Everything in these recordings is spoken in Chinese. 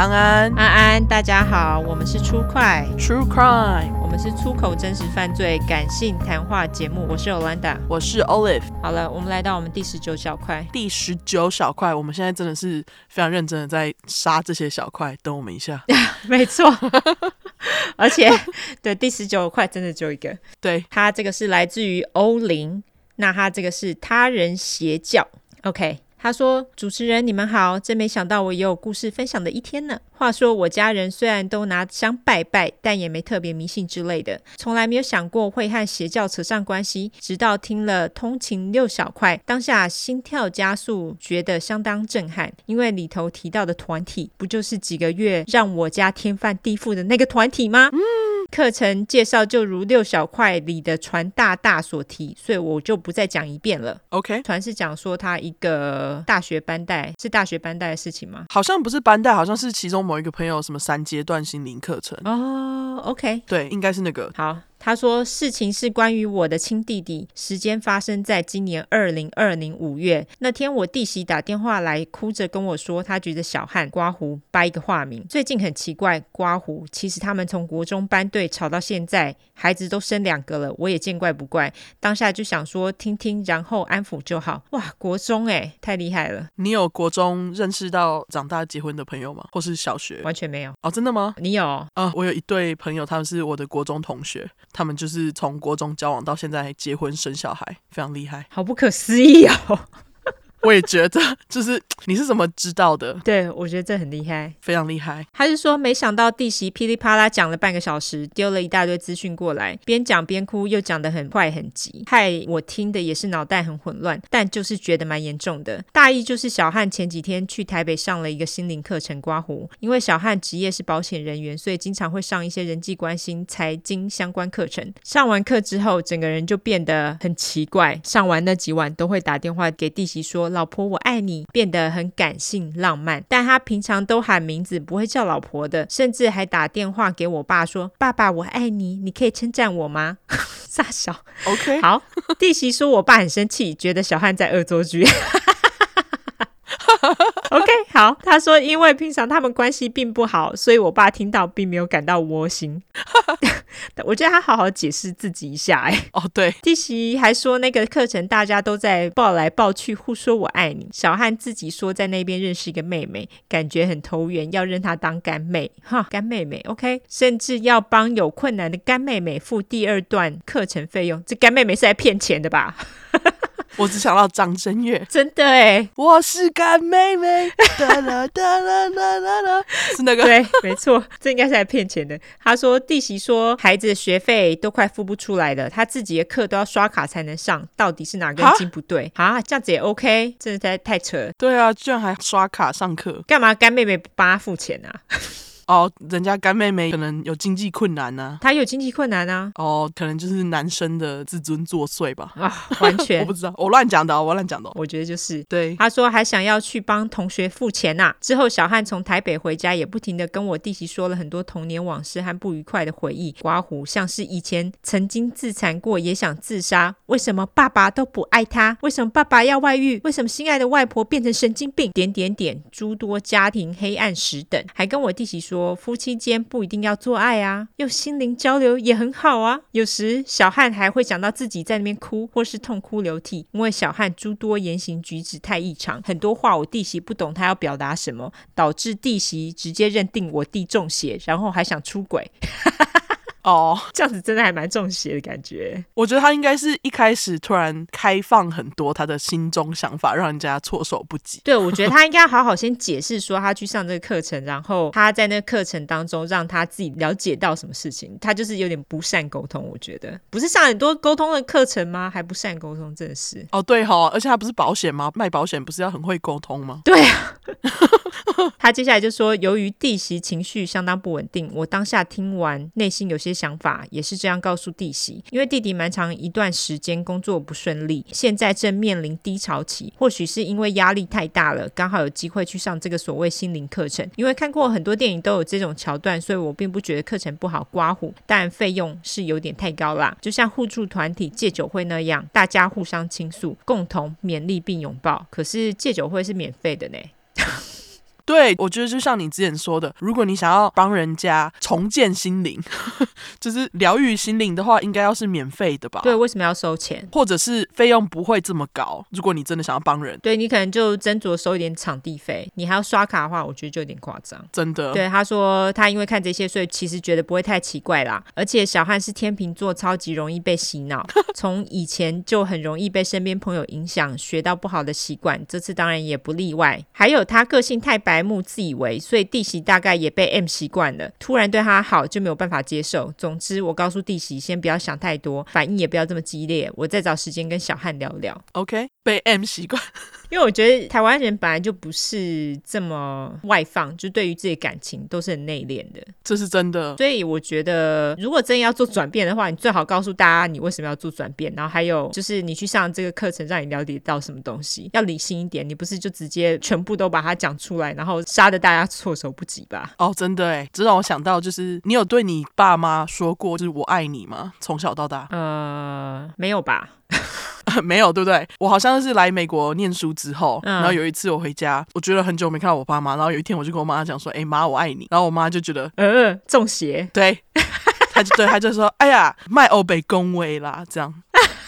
安安，安安，大家好，我们是出快 True Crime，我们是出口真实犯罪感性谈话节目。我是 Olanda，我是 Olive。好了，我们来到我们第十九小块。第十九小块，我们现在真的是非常认真的在杀这些小块。等我们一下，没错，而且对第十九块真的只有一个。对，他这个是来自于欧林，那他这个是他人邪教。OK。他说：“主持人，你们好，真没想到我也有故事分享的一天呢。话说我家人虽然都拿香拜拜，但也没特别迷信之类的，从来没有想过会和邪教扯上关系。直到听了通勤六小块，当下心跳加速，觉得相当震撼，因为里头提到的团体，不就是几个月让我家天翻地覆的那个团体吗？”嗯课程介绍就如六小块里的船大大所提，所以我就不再讲一遍了。OK，船是讲说他一个大学班带，是大学班带的事情吗？好像不是班带，好像是其中某一个朋友什么三阶段心灵课程。哦，OK，对，应该是那个。好。他说：“事情是关于我的亲弟弟，时间发生在今年二零二零五月那天。我弟媳打电话来，哭着跟我说，他觉得小汉刮胡掰一个化名，最近很奇怪。刮胡其实他们从国中班队吵到现在，孩子都生两个了，我也见怪不怪。当下就想说听听，然后安抚就好。哇，国中哎，太厉害了！你有国中认识到长大结婚的朋友吗？或是小学？完全没有哦，真的吗？你有啊？我有一对朋友，他们是我的国中同学。”他们就是从国中交往到现在结婚生小孩，非常厉害，好不可思议哦。我也觉得，就是你是怎么知道的？对，我觉得这很厉害，非常厉害。他是说，没想到弟媳噼里啪啦讲了半个小时，丢了一大堆资讯过来，边讲边哭，又讲得很快很急，害我听的也是脑袋很混乱。但就是觉得蛮严重的。大意就是小汉前几天去台北上了一个心灵课程刮胡，因为小汉职业是保险人员，所以经常会上一些人际关系、财经相关课程。上完课之后，整个人就变得很奇怪。上完那几晚都会打电话给弟媳说。老婆，我爱你，变得很感性浪漫。但他平常都喊名字，不会叫老婆的，甚至还打电话给我爸说：“爸爸，我爱你，你可以称赞我吗？” 傻小，OK，好。弟媳说我爸很生气，觉得小汉在恶作剧。OK，好。他说，因为平常他们关系并不好，所以我爸听到并没有感到窝心。我觉得他好好解释自己一下，哎，哦，对，弟媳还说那个课程大家都在抱来抱去，互说我爱你。小汉自己说在那边认识一个妹妹，感觉很投缘，要认她当干妹，哈，干妹妹，OK，甚至要帮有困难的干妹妹付第二段课程费用。这干妹妹是来骗钱的吧？我只想到张震岳，真的哎，我是干妹妹，哒啦哒啦啦啦啦，是那个对，没错，这应该是来骗钱的。他说弟媳说孩子的学费都快付不出来了，他自己的课都要刷卡才能上，到底是哪根筋不对啊？这样子也 OK，真的太太扯了。对啊，居然还刷卡上课，干嘛干妹妹不帮他付钱啊？哦，人家干妹妹可能有经济困难呢、啊，她有经济困难啊。哦，可能就是男生的自尊作祟吧。啊，完全 我不知道，我乱讲的，我乱讲的。我觉得就是对。他说还想要去帮同学付钱呐、啊。之后小汉从台北回家，也不停的跟我弟媳说了很多童年往事和不愉快的回忆。刮胡像是以前曾经自残过，也想自杀。为什么爸爸都不爱他？为什么爸爸要外遇？为什么心爱的外婆变成神经病？点点点，诸多家庭黑暗史等。还跟我弟媳说，夫妻间。不一定要做爱啊，用心灵交流也很好啊。有时小汉还会讲到自己在那边哭，或是痛哭流涕，因为小汉诸多言行举止太异常，很多话我弟媳不懂他要表达什么，导致弟媳直接认定我弟中邪，然后还想出轨。哦，这样子真的还蛮中邪的感觉。我觉得他应该是一开始突然开放很多他的心中想法，让人家措手不及。对，我觉得他应该好好先解释说他去上这个课程，然后他在那个课程当中让他自己了解到什么事情。他就是有点不善沟通，我觉得不是上很多沟通的课程吗？还不善沟通，真的是。哦，对哈、哦，而且他不是保险吗？卖保险不是要很会沟通吗？对啊。他接下来就说，由于弟媳情绪相当不稳定，我当下听完内心有些想法，也是这样告诉弟媳。因为弟弟蛮长一段时间工作不顺利，现在正面临低潮期，或许是因为压力太大了，刚好有机会去上这个所谓心灵课程。因为看过很多电影都有这种桥段，所以我并不觉得课程不好刮胡，但费用是有点太高啦。就像互助团体戒酒会那样，大家互相倾诉，共同勉励并拥抱。可是戒酒会是免费的呢。对，我觉得就像你之前说的，如果你想要帮人家重建心灵，就是疗愈心灵的话，应该要是免费的吧？对，为什么要收钱？或者是费用不会这么高？如果你真的想要帮人，对，你可能就斟酌收一点场地费。你还要刷卡的话，我觉得就有点夸张。真的。对，他说他因为看这些，所以其实觉得不会太奇怪啦。而且小汉是天秤座，超级容易被洗脑，从以前就很容易被身边朋友影响，学到不好的习惯。这次当然也不例外。还有他个性太白目、自以为，所以弟媳大概也被 M 习惯了，突然对他好就没有办法接受。总之，我告诉弟媳先不要想太多，反应也不要这么激烈，我再找时间跟小汉聊聊。OK，被 M 习惯。因为我觉得台湾人本来就不是这么外放，就对于自己感情都是很内敛的，这是真的。所以我觉得，如果真要做转变的话，你最好告诉大家你为什么要做转变，然后还有就是你去上这个课程，让你了解到什么东西，要理性一点，你不是就直接全部都把它讲出来，然后杀得大家措手不及吧？哦，真的哎，这让我想到，就是你有对你爸妈说过就是我爱你吗？从小到大？呃，没有吧。没有，对不对？我好像是来美国念书之后，嗯、然后有一次我回家，我觉得很久没看到我爸妈，然后有一天我就跟我妈讲说：“哎妈，我爱你。”然后我妈就觉得，呃，中邪。对，她就对，她就说：“哎呀，卖欧北恭维啦，这样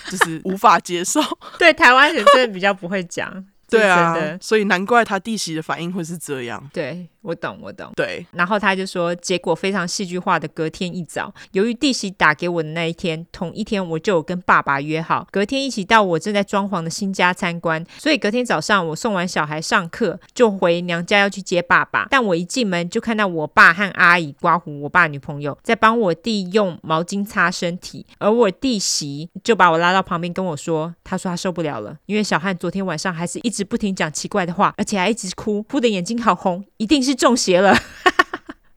就是无法接受。”对，台湾人真的比较不会讲。对啊，所以难怪他弟媳的反应会是这样。对，我懂，我懂。对，然后他就说，结果非常戏剧化的，隔天一早，由于弟媳打给我的那一天，同一天我就有跟爸爸约好，隔天一起到我正在装潢的新家参观。所以隔天早上我送完小孩上课，就回娘家要去接爸爸。但我一进门就看到我爸和阿姨刮胡，我爸女朋友在帮我弟用毛巾擦身体，而我弟媳就把我拉到旁边跟我说，他说他受不了了，因为小汉昨天晚上还是一直。不停讲奇怪的话，而且还一直哭，哭的眼睛好红，一定是中邪了。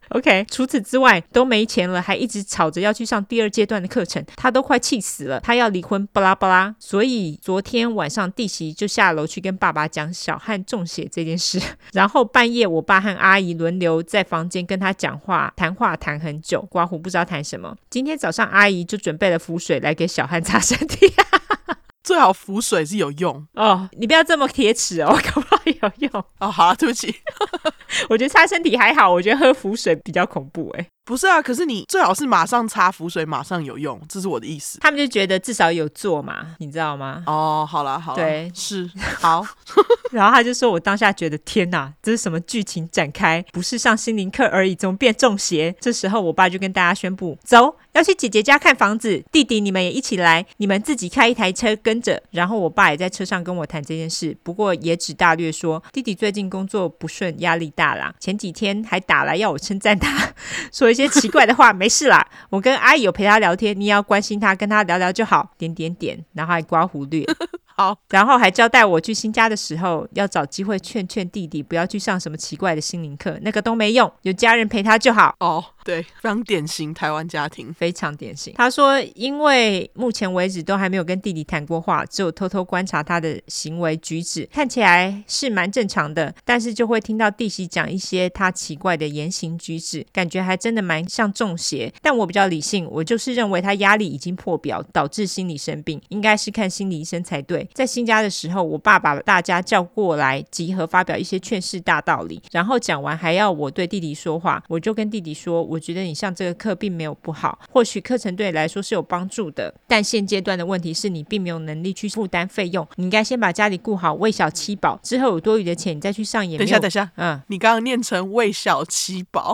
OK，除此之外都没钱了，还一直吵着要去上第二阶段的课程，他都快气死了。他要离婚，巴拉巴拉。所以昨天晚上弟媳就下楼去跟爸爸讲小汉中邪这件事，然后半夜我爸和阿姨轮流在房间跟他讲话，谈话谈很久，刮胡不知道谈什么。今天早上阿姨就准备了符水来给小汉擦身体。最好浮水是有用哦，你不要这么铁齿哦，搞不好 有用哦。好啊，对不起，我觉得擦身体还好，我觉得喝浮水比较恐怖哎。不是啊，可是你最好是马上擦浮水，马上有用，这是我的意思。他们就觉得至少有做嘛，你知道吗？哦，好了好了，对，是好。然后他就说：“我当下觉得天哪，这是什么剧情展开？不是上心灵课而已，怎么变中邪？”这时候我爸就跟大家宣布：“走，要去姐姐家看房子，弟弟你们也一起来，你们自己开一台车跟着。”然后我爸也在车上跟我谈这件事，不过也只大略说弟弟最近工作不顺，压力大啦。前几天还打来要我称赞他，说。一些奇怪的话，没事啦。我跟阿姨有陪他聊天，你也要关心他，跟他聊聊就好。点点点，然后还刮胡略。好，然后还交代我去新家的时候，要找机会劝劝弟弟不要去上什么奇怪的心灵课，那个都没用，有家人陪他就好。哦，对，非常典型台湾家庭，非常典型。他说，因为目前为止都还没有跟弟弟谈过话，只有偷偷观察他的行为举止，看起来是蛮正常的，但是就会听到弟媳讲一些他奇怪的言行举止，感觉还真的蛮像中邪。但我比较理性，我就是认为他压力已经破表，导致心理生病，应该是看心理医生才对。在新家的时候，我爸把大家叫过来集合，发表一些劝世大道理，然后讲完还要我对弟弟说话，我就跟弟弟说，觉得你上这个课并没有不好，或许课程对你来说是有帮助的，但现阶段的问题是你并没有能力去负担费用，你应该先把家里顾好，喂小七宝，之后有多余的钱你再去上演。等一下，等一下，嗯，你刚刚念成喂小七宝，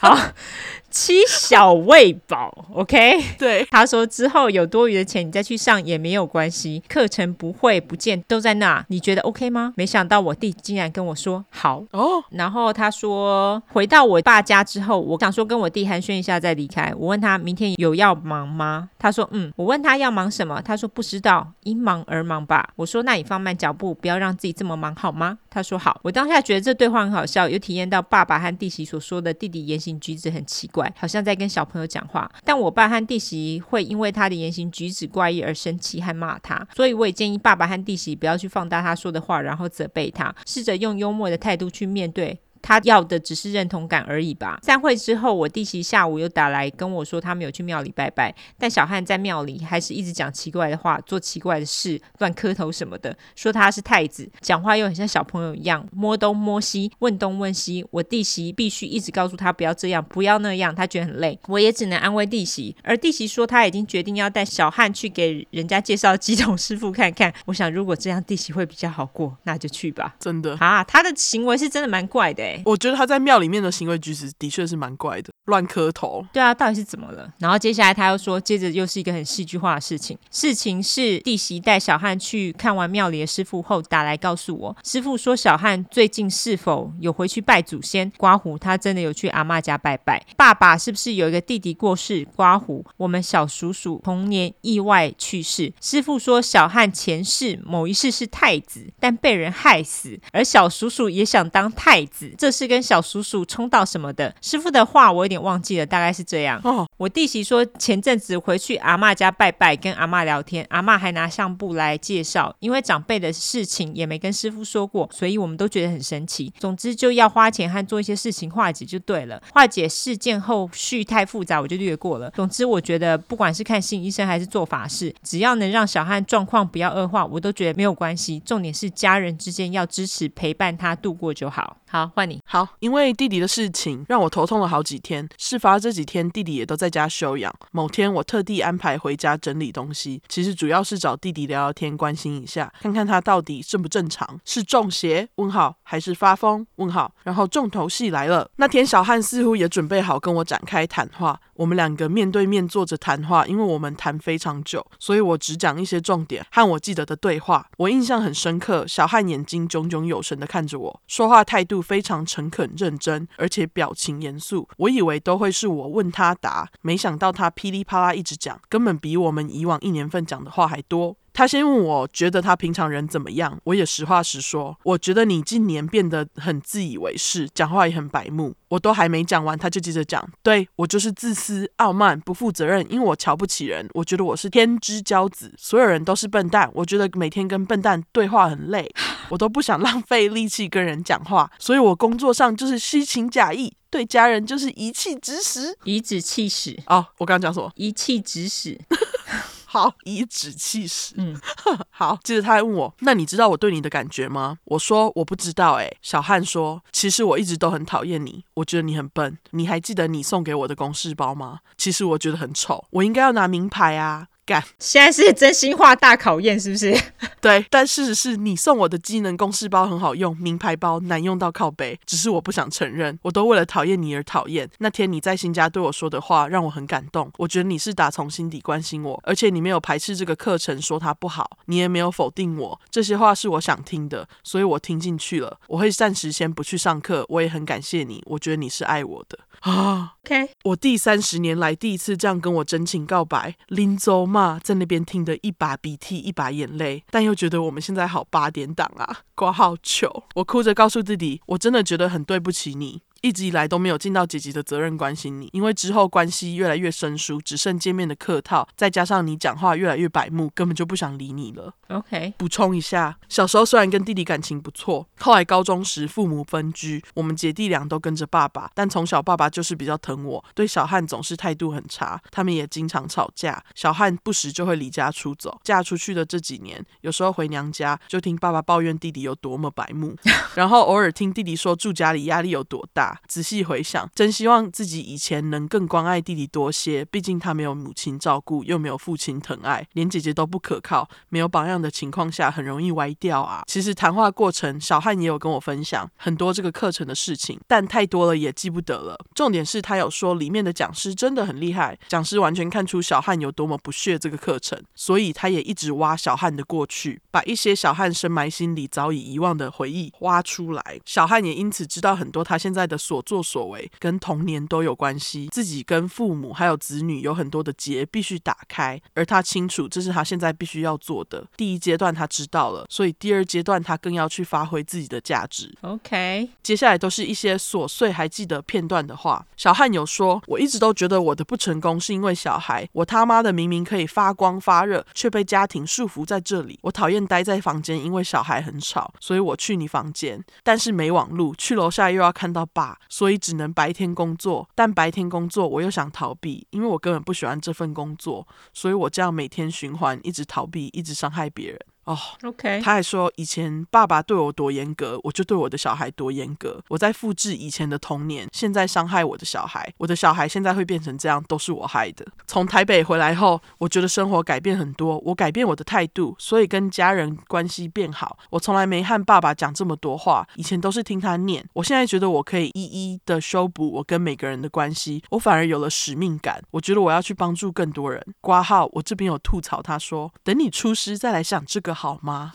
好。七小喂饱，OK？对，他说之后有多余的钱，你再去上也没有关系，课程不会不见，都在那，你觉得 OK 吗？没想到我弟竟然跟我说好哦，然后他说回到我爸家之后，我想说跟我弟寒暄一下再离开。我问他明天有要忙吗？他说嗯。我问他要忙什么？他说不知道，因忙而忙吧。我说那你放慢脚步，不要让自己这么忙好吗？他说好。我当下觉得这对话很好笑，又体验到爸爸和弟媳所说的弟弟言行举止很奇怪。好像在跟小朋友讲话，但我爸和弟媳会因为他的言行举止怪异而生气和骂他，所以我也建议爸爸和弟媳不要去放大他说的话，然后责备他，试着用幽默的态度去面对。他要的只是认同感而已吧。散会之后，我弟媳下午又打来跟我说，他没有去庙里拜拜，但小汉在庙里还是一直讲奇怪的话，做奇怪的事，乱磕头什么的，说他是太子，讲话又很像小朋友一样，摸东摸西，问东问西。我弟媳必须一直告诉他不要这样，不要那样，他觉得很累。我也只能安慰弟媳，而弟媳说他已经决定要带小汉去给人家介绍乩童师傅看看。我想如果这样弟媳会比较好过，那就去吧。真的啊，他的行为是真的蛮怪的哎。我觉得他在庙里面的行为举止的确是蛮怪的，乱磕头。对啊，到底是怎么了？然后接下来他又说，接着又是一个很戏剧化的事情。事情是弟媳带小汉去看完庙里的师傅后打来告诉我，师傅说小汉最近是否有回去拜祖先？刮胡他真的有去阿妈家拜拜。爸爸是不是有一个弟弟过世？刮胡我们小叔叔童年意外去世。师傅说小汉前世某一世是太子，但被人害死，而小叔叔也想当太子，这是跟小叔叔冲到什么的？师傅的话我有点忘记了，大概是这样。哦，我弟媳说前阵子回去阿妈家拜拜，跟阿妈聊天，阿妈还拿相簿来介绍，因为长辈的事情也没跟师傅说过，所以我们都觉得很神奇。总之就要花钱和做一些事情化解就对了。化解事件后续太复杂，我就略过了。总之我觉得不管是看心理医生还是做法事，只要能让小汉状况不要恶化，我都觉得没有关系。重点是家人之间要支持陪伴他度过就好。好，换你。好，因为弟弟的事情让我头痛了好几天。事发这几天，弟弟也都在家休养。某天我特地安排回家整理东西，其实主要是找弟弟聊聊天，关心一下，看看他到底正不正常，是中邪？问号，还是发疯？问号。然后重头戏来了，那天小汉似乎也准备好跟我展开谈话。我们两个面对面坐着谈话，因为我们谈非常久，所以我只讲一些重点和我记得的对话。我印象很深刻，小汉眼睛炯炯有神的看着我，说话态度非常诚恳认真，而且表情严肃。我以为都会是我问他答，没想到他噼里啪啦一直讲，根本比我们以往一年份讲的话还多。他先问我觉得他平常人怎么样，我也实话实说，我觉得你近年变得很自以为是，讲话也很白目。我都还没讲完，他就接着讲，对，我就是自私、傲慢、不负责任，因为我瞧不起人，我觉得我是天之骄子，所有人都是笨蛋，我觉得每天跟笨蛋对话很累，我都不想浪费力气跟人讲话，所以我工作上就是虚情假意，对家人就是颐指气使，颐指气使。哦，我刚刚讲什么？一气指使。好，颐指气使。嗯，好。接着他还问我，那你知道我对你的感觉吗？我说我不知道。哎，小汉说，其实我一直都很讨厌你，我觉得你很笨。你还记得你送给我的公事包吗？其实我觉得很丑，我应该要拿名牌啊。干，现在是真心话大考验，是不是？对，但事实是你送我的机能公式包很好用，名牌包难用到靠背，只是我不想承认。我都为了讨厌你而讨厌。那天你在新家对我说的话让我很感动，我觉得你是打从心底关心我，而且你没有排斥这个课程，说它不好，你也没有否定我。这些话是我想听的，所以我听进去了。我会暂时先不去上课，我也很感谢你，我觉得你是爱我的啊。OK，我第三十年来第一次这样跟我真情告白，林州嘛在那边听得一把鼻涕一把眼泪，但又觉得我们现在好八点档啊，挂号糗。我哭着告诉自己，我真的觉得很对不起你。一直以来都没有尽到姐姐的责任关心你，因为之后关系越来越生疏，只剩见面的客套，再加上你讲话越来越白目，根本就不想理你了。OK，补充一下，小时候虽然跟弟弟感情不错，后来高中时父母分居，我们姐弟俩都跟着爸爸，但从小爸爸就是比较疼我，对小汉总是态度很差，他们也经常吵架，小汉不时就会离家出走。嫁出去的这几年，有时候回娘家就听爸爸抱怨弟弟有多么白目，然后偶尔听弟弟说住家里压力有多大。仔细回想，真希望自己以前能更关爱弟弟多些。毕竟他没有母亲照顾，又没有父亲疼爱，连姐姐都不可靠，没有榜样的情况下，很容易歪掉啊。其实谈话过程，小汉也有跟我分享很多这个课程的事情，但太多了也记不得了。重点是他有说里面的讲师真的很厉害，讲师完全看出小汉有多么不屑这个课程，所以他也一直挖小汉的过去，把一些小汉深埋心里早已遗忘的回忆挖出来。小汉也因此知道很多他现在的。所作所为跟童年都有关系，自己跟父母还有子女有很多的结必须打开，而他清楚这是他现在必须要做的。第一阶段他知道了，所以第二阶段他更要去发挥自己的价值。OK，接下来都是一些琐碎还记得片段的话。小汉有说：“我一直都觉得我的不成功是因为小孩，我他妈的明明可以发光发热，却被家庭束缚在这里。我讨厌待在房间，因为小孩很吵，所以我去你房间，但是没网路，去楼下又要看到爸，所以只能白天工作。但白天工作我又想逃避，因为我根本不喜欢这份工作，所以我这样每天循环，一直逃避，一直伤害别人。”哦、oh，OK，他还说以前爸爸对我多严格，我就对我的小孩多严格。我在复制以前的童年，现在伤害我的小孩，我的小孩现在会变成这样，都是我害的。从台北回来后，我觉得生活改变很多，我改变我的态度，所以跟家人关系变好。我从来没和爸爸讲这么多话，以前都是听他念。我现在觉得我可以一一的修补我跟每个人的关系，我反而有了使命感。我觉得我要去帮助更多人。挂号，我这边有吐槽，他说等你出师再来想这个。好吗？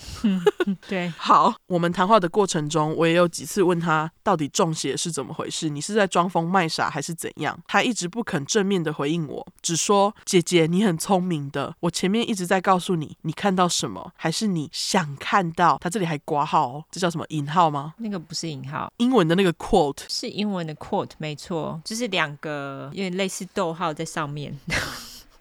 对，好。我们谈话的过程中，我也有几次问他，到底中邪是怎么回事？你是在装疯卖傻还是怎样？他一直不肯正面的回应我，只说：“姐姐，你很聪明的。我前面一直在告诉你，你看到什么，还是你想看到？他这里还挂号哦，这叫什么引号吗？那个不是引号，英文的那个 quote 是英文的 quote，没错，就是两个有点类似逗号在上面。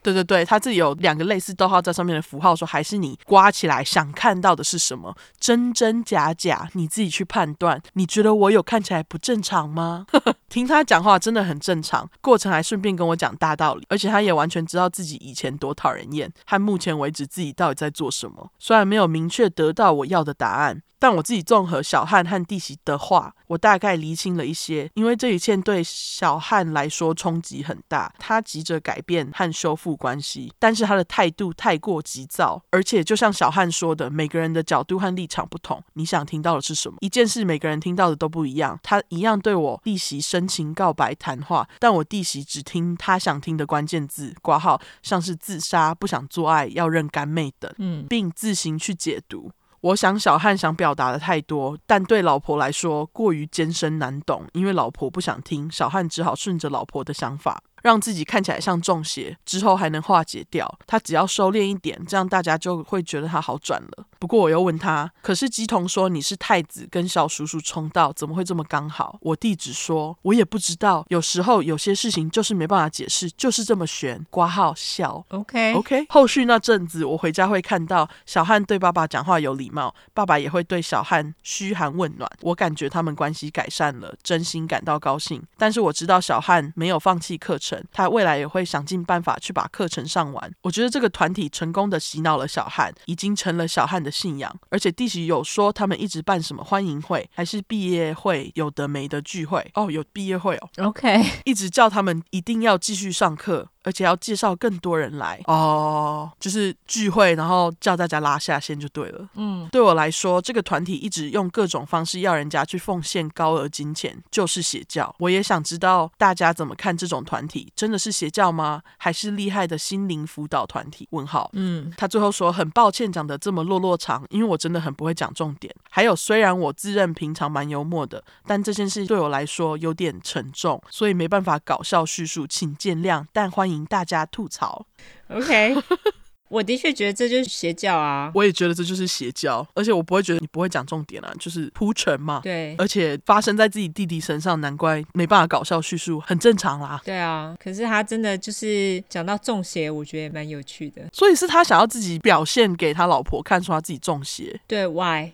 对对对，他这里有两个类似逗号在上面的符号，说还是你刮起来想看到的是什么？真真假假，你自己去判断。你觉得我有看起来不正常吗？听他讲话真的很正常，过程还顺便跟我讲大道理，而且他也完全知道自己以前多讨人厌，和目前为止自己到底在做什么。虽然没有明确得到我要的答案。但我自己综合小汉和弟媳的话，我大概厘清了一些。因为这一切对小汉来说冲击很大，他急着改变和修复关系，但是他的态度太过急躁，而且就像小汉说的，每个人的角度和立场不同。你想听到的是什么？一件事每个人听到的都不一样。他一样对我弟媳深情告白谈话，但我弟媳只听他想听的关键字，挂号像是自杀、不想做爱、要认干妹等，嗯，并自行去解读。我想小汉想表达的太多，但对老婆来说过于艰深难懂，因为老婆不想听，小汉只好顺着老婆的想法。让自己看起来像中邪，之后还能化解掉。他只要收敛一点，这样大家就会觉得他好转了。不过我又问他，可是姬童说你是太子跟小叔叔冲到，怎么会这么刚好？我弟只说，我也不知道。有时候有些事情就是没办法解释，就是这么悬。挂号笑，OK OK。后续那阵子，我回家会看到小汉对爸爸讲话有礼貌，爸爸也会对小汉嘘寒问暖。我感觉他们关系改善了，真心感到高兴。但是我知道小汉没有放弃课程。他未来也会想尽办法去把课程上完。我觉得这个团体成功的洗脑了小汉，已经成了小汉的信仰。而且弟媳有说他们一直办什么欢迎会，还是毕业会，有的没的聚会。哦，有毕业会哦。OK，一直叫他们一定要继续上课。而且要介绍更多人来哦，就是聚会，然后叫大家拉下线就对了。嗯，对我来说，这个团体一直用各种方式要人家去奉献高额金钱，就是邪教。我也想知道大家怎么看这种团体，真的是邪教吗？还是厉害的心灵辅导团体？问号。嗯，他最后说很抱歉讲得这么落落长，因为我真的很不会讲重点。还有，虽然我自认平常蛮幽默的，但这件事对我来说有点沉重，所以没办法搞笑叙述，请见谅。但欢迎。大家吐槽，OK，我的确觉得这就是邪教啊，我也觉得这就是邪教，而且我不会觉得你不会讲重点啊，就是铺陈嘛，对，而且发生在自己弟弟身上，难怪没办法搞笑叙述，很正常啦，对啊，可是他真的就是讲到中邪，我觉得也蛮有趣的，所以是他想要自己表现给他老婆看出他自己中邪，对，Why？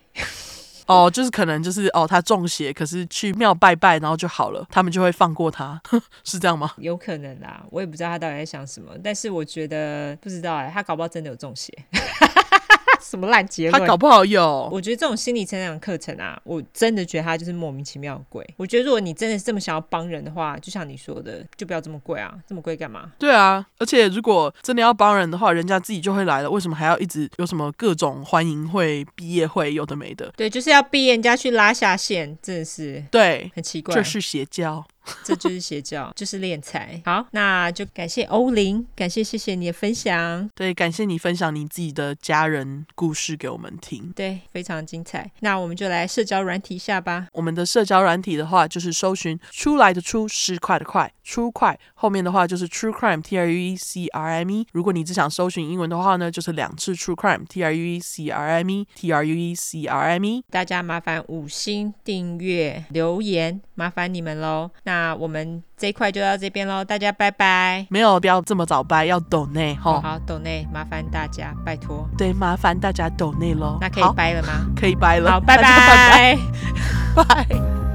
哦，就是可能就是哦，他中邪，可是去庙拜拜，然后就好了，他们就会放过他，是这样吗？有可能啊，我也不知道他到底在想什么，但是我觉得不知道哎，他搞不好真的有中邪。什么烂结论？他搞不好有。我觉得这种心理成长课程啊，我真的觉得他就是莫名其妙贵。我觉得如果你真的是这么想要帮人的话，就像你说的，就不要这么贵啊，这么贵干嘛？对啊，而且如果真的要帮人的话，人家自己就会来了，为什么还要一直有什么各种欢迎会、毕业会，有的没的？对，就是要逼人家去拉下线，真的是对，很奇怪。这是邪教。这就是邪教，就是敛财。好，那就感谢欧琳，感谢谢谢你的分享。对，感谢你分享你自己的家人故事给我们听。对，非常精彩。那我们就来社交软体下吧。我们的社交软体的话，就是搜寻出来的出，十块的块，出快后面的话就是 True Crime T R U E C R M E。如果你只想搜寻英文的话呢，就是两次 True Crime T R U E C R M E T R U E C R M E。大家麻烦五星订阅留言，麻烦你们喽。那我们这一块就到这边喽，大家拜拜。没有，不要这么早拜，要抖内哈。好，抖内，麻烦大家，拜托。对，麻烦大家抖内喽。那可以拜了吗？可以拜了。好，拜拜，拜拜。